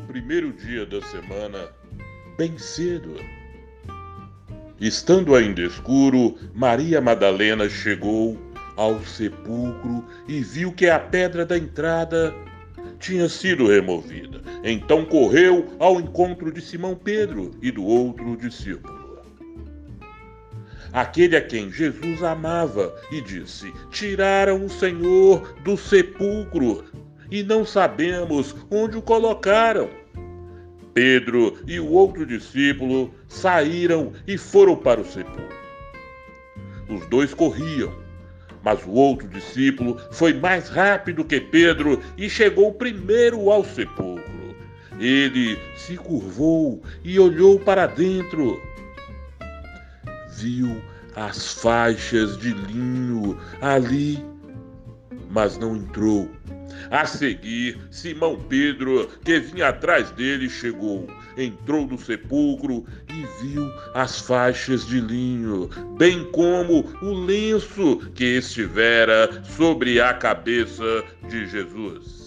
primeiro dia da semana, bem cedo. Estando ainda escuro, Maria Madalena chegou ao sepulcro e viu que a pedra da entrada tinha sido removida. Então correu ao encontro de Simão Pedro e do outro discípulo. Aquele a quem Jesus amava, e disse: Tiraram o Senhor do sepulcro e não sabemos onde o colocaram. Pedro e o outro discípulo saíram e foram para o sepulcro. Os dois corriam, mas o outro discípulo foi mais rápido que Pedro e chegou primeiro ao sepulcro. Ele se curvou e olhou para dentro. Viu as faixas de linho ali, mas não entrou. A seguir, Simão Pedro, que vinha atrás dele, chegou, entrou no sepulcro e viu as faixas de linho, bem como o lenço que estivera sobre a cabeça de Jesus.